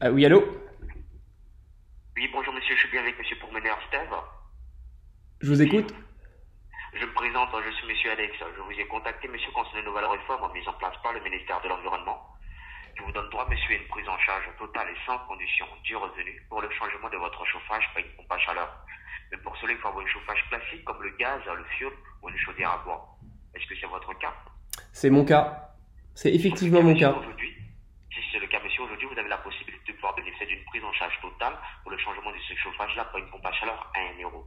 Ah, oui, allô? Oui, bonjour monsieur, je suis bien avec monsieur Pourmeneur Steve. Je vous écoute Je me présente, je suis monsieur Alex. Je vous ai contacté monsieur concernant une nouvelle réforme mise en place par le ministère de l'Environnement qui vous donne droit monsieur à une prise en charge totale et sans condition du revenu pour le changement de votre chauffage par une pompe à chaleur. Mais pour cela, il faut avoir un chauffage classique comme le gaz, le fioul ou une chaudière à bois. Est-ce que c'est votre cas? C'est mon cas. C'est effectivement mon cas. Aujourd'hui, si c'est le cas, monsieur, aujourd'hui, vous avez la possibilité de pouvoir bénéficier d'une prise en charge totale pour le changement de ce chauffage-là par une pompe à chaleur à 1 euro.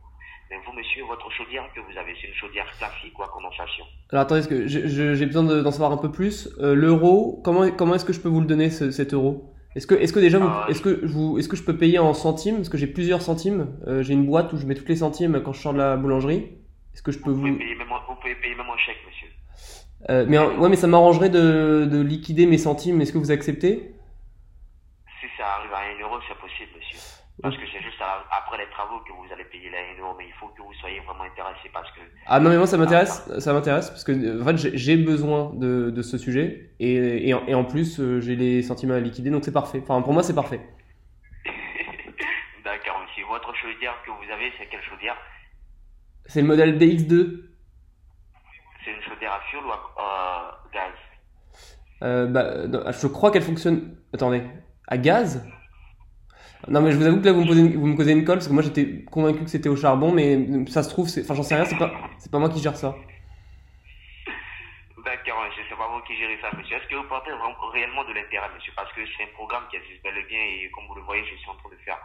Mais vous, monsieur, votre chaudière que vous avez, c'est une chaudière classique ou à condensation Alors attendez, que j'ai besoin de- d'en savoir un peu plus. Euh, L'euro, comment, comment est-ce que je peux vous le donner ce- cet euro? Est-ce que, est-ce que déjà, Euh, est-ce que vous, est-ce que je peux payer en centimes? Parce que j'ai plusieurs centimes. Euh, j'ai une boîte où je mets toutes les centimes quand je sors de la boulangerie. Est-ce que je peux vous pouvez, vous payer même vous pouvez payer même en chèque, monsieur. Euh, Mais ouais, mais ça m'arrangerait de, de liquider mes centimes. Est-ce que vous acceptez Si ça arrive à 1 euro, c'est possible, monsieur. Parce que c'est juste à- après les travaux que vous allez payer 1 euro, mais il faut que vous soyez vraiment intéressé parce que Ah non mais moi ça m'intéresse, ça m'intéresse parce que euh, en fait j'ai- besoin de, de ce sujet et, et, en- et en plus euh, j'ai les sentiments à liquider donc c'est parfait. Enfin pour moi c'est parfait. D'accord, monsieur. Votre chaudière que vous avez, c'est quelle chaudière C'est le modèle DX2. C'est une chaudière à fioul ou à euh, gaz? Euh, bah, non, je crois qu'elle fonctionne. Attendez, à gaz? Non mais je vous avoue que là vous me posez une, vous me causez une colle parce que moi j'étais convaincu que c'était au charbon mais ça se trouve c'est, enfin j'en sais rien c'est pas c'est pas moi qui gère ça. D'accord, monsieur. C'est pas vous qui gérez ça, monsieur. Est-ce que vous portez vraiment- réellement de l'intérêt, monsieur? Parce que c'est un programme qui existe bel et bien et comme vous le voyez, je suis en train de faire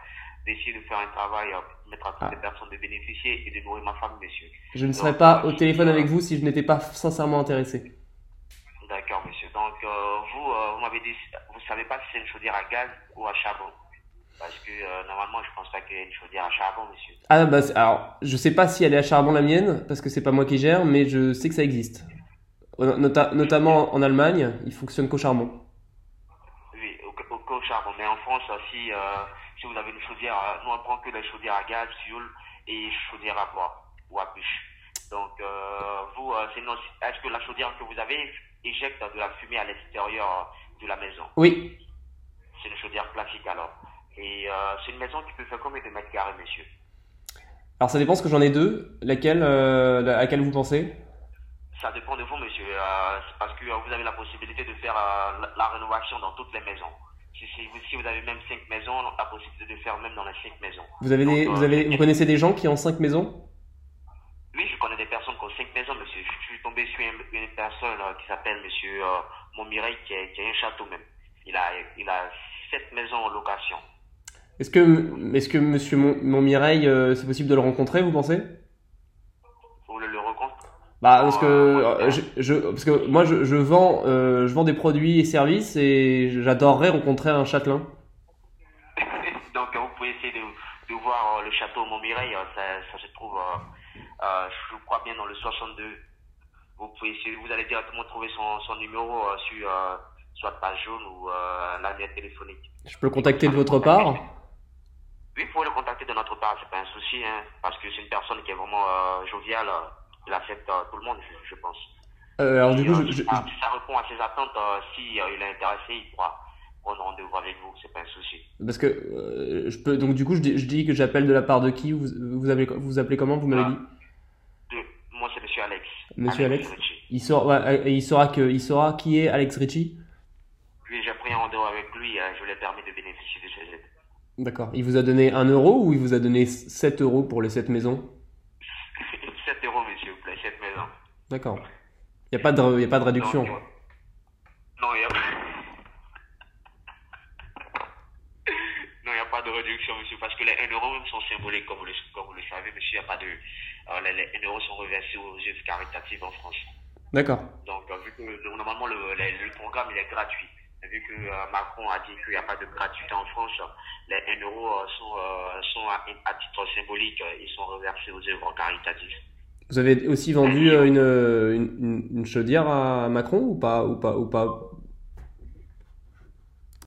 d'essayer de faire un travail, euh, permettre à toutes Ah. les personnes de bénéficier et de nourrir ma famille, monsieur. Je ne serais pas au téléphone avec vous si je n'étais pas sincèrement intéressé. D'accord, monsieur. Donc, euh, vous, euh, vous m'avez dit, vous savez pas si c'est une chaudière à gaz ou à charbon? Parce que euh, normalement, je pense pas qu'il y ait une chaudière à charbon, monsieur. Ah bah alors je sais pas si elle est à charbon la mienne parce que c'est pas moi qui gère mais je sais que ça existe. Nota- notamment en Allemagne, il fonctionne qu'au charbon. Oui, au, au, au charbon. Mais en France, euh, si, euh, si vous avez une chaudière, euh, nous on prend que les chaudières à gaz, fioul et chaudière à bois ou à bûche. Donc, euh, vous, euh, est-ce que la chaudière que vous avez éjecte de la fumée à l'extérieur euh, de la maison? Oui, C'est une chaudière classique alors. Euh, c'est une maison qui peut faire combien de mètres carrés, monsieur alors ça dépend parce que j'en ai deux. Laquelle, euh, laquelle vous pensez? Ça dépend de vous, monsieur, euh, c'est parce que euh, vous avez la possibilité de faire euh, la, la rénovation dans toutes les maisons. Si, si vous, si vous avez même cinq maisons, la possibilité de faire même dans les cinq maisons. Vous avez des, vous avez, vous connaissez des gens qui ont cinq maisons? Oui, je connais des personnes qui ont cinq maisons, monsieur. Je suis tombé sur une, une personne qui s'appelle monsieur Montmireille, qui, a- qui a un château même. Il a, il a sept maisons en location. Est-ce que, est-ce que Monsieur Mon- Montmireille, euh, c'est possible de le rencontrer, vous pensez? Vous voulez le recompte Bah parce que, Oh, euh, je, je- parce que moi je, je vends, euh, je vends des produits et services et j'adorerais rencontrer un châtelain. Donc, vous pouvez essayer de, de voir le château Montmireille. ça, ça se trouve, je crois bien, dans le 62. Vous pouvez essayer, vous allez directement trouver son, son numéro sur soit page jaune ou l'annuaire téléphonique. Je peux le contacter de votre part? Oui, vous pouvez le contacter de notre part, c'est pas un souci, hein, parce que c'est une personne qui est vraiment euh, joviale. euh, il accepte euh, tout le monde, je, je pense. Euh, Alors du coup, euh, je, si, je- ça, si ça répond à ses attentes, si il est intéressé, il pourra prendre rendez-vous avec vous, c'est pas un souci. parce que euh, je peux, donc du coup je dis, je dis que j'appelle de la part de qui Vous vous appelez, vous appelez comment Vous m'avez dit? De- moi, c'est Monsieur Alex. Monsieur Alex. Ritchie. Il saura, ouais, il saura que, il saura qui est Alex Ritchie? Puis j'ai pris un rendez-vous avec lui, je lui ai permis de bénéficier de ses aides. D'accord. Il vous a donné 1 euro ou il vous a donné 7 euros pour les 7 maisons? 7 euros, monsieur, vous plaît, cette maison. D'accord. Il n'y a, pas de- y a pas de réduction. Non, il n'y a a pas de réduction, monsieur, parce que les 1 euro sont symboliques, comme vous le, comme vous le savez, monsieur. A pas de. euh, les, les 1 euro sont reversés aux œuvres caritatives en France. D'accord. Donc, euh, vu que le- normalement le, le- le programme il est gratuit, vu que euh, Macron a dit qu'il n'y a pas de gratuité en France, les 1 euro euh, sont, euh, sont à, à titre symbolique, ils sont reversés aux œuvres caritatives. Vous avez aussi vendu une, une, une- une chaudière à Macron ou pas ou pas ou pas?